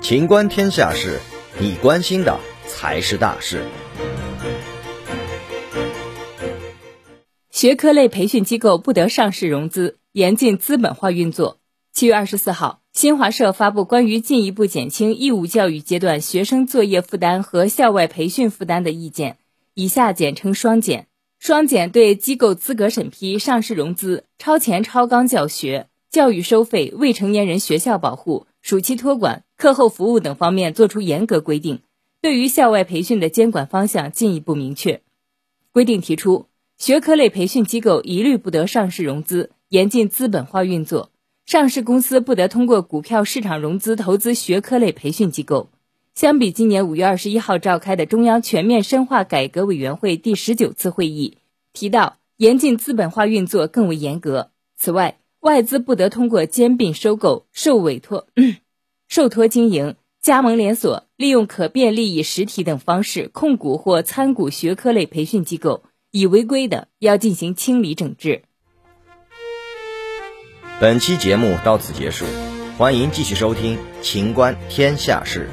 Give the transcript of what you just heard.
情观天下事，你关心的才是大事。学科类培训机构不得上市融资，严禁资本化运作。七月二十四号，新华社发布关于进一步减轻义务教育阶段学生作业负担和校外培训负担的意见，以下简称“双减”。双减对机构资格审批、上市融资、超前超纲教学、教育收费、未成年人学校保护。暑期托管、课后服务等方面作出严格规定，对于校外培训的监管方向进一步明确。规定提出，学科类培训机构一律不得上市融资，严禁资本化运作，上市公司不得通过股票市场融资投资学科类培训机构。相比今年五月二十一号召开的中央全面深化改革委员会第十九次会议提到，严禁资本化运作更为严格。此外，外资不得通过兼并、收购、受委托、受托经营、加盟连锁、利用可变利益实体等方式控股或参股学科类培训机构，已违规的要进行清理整治。本期节目到此结束，欢迎继续收听《秦观天下事》。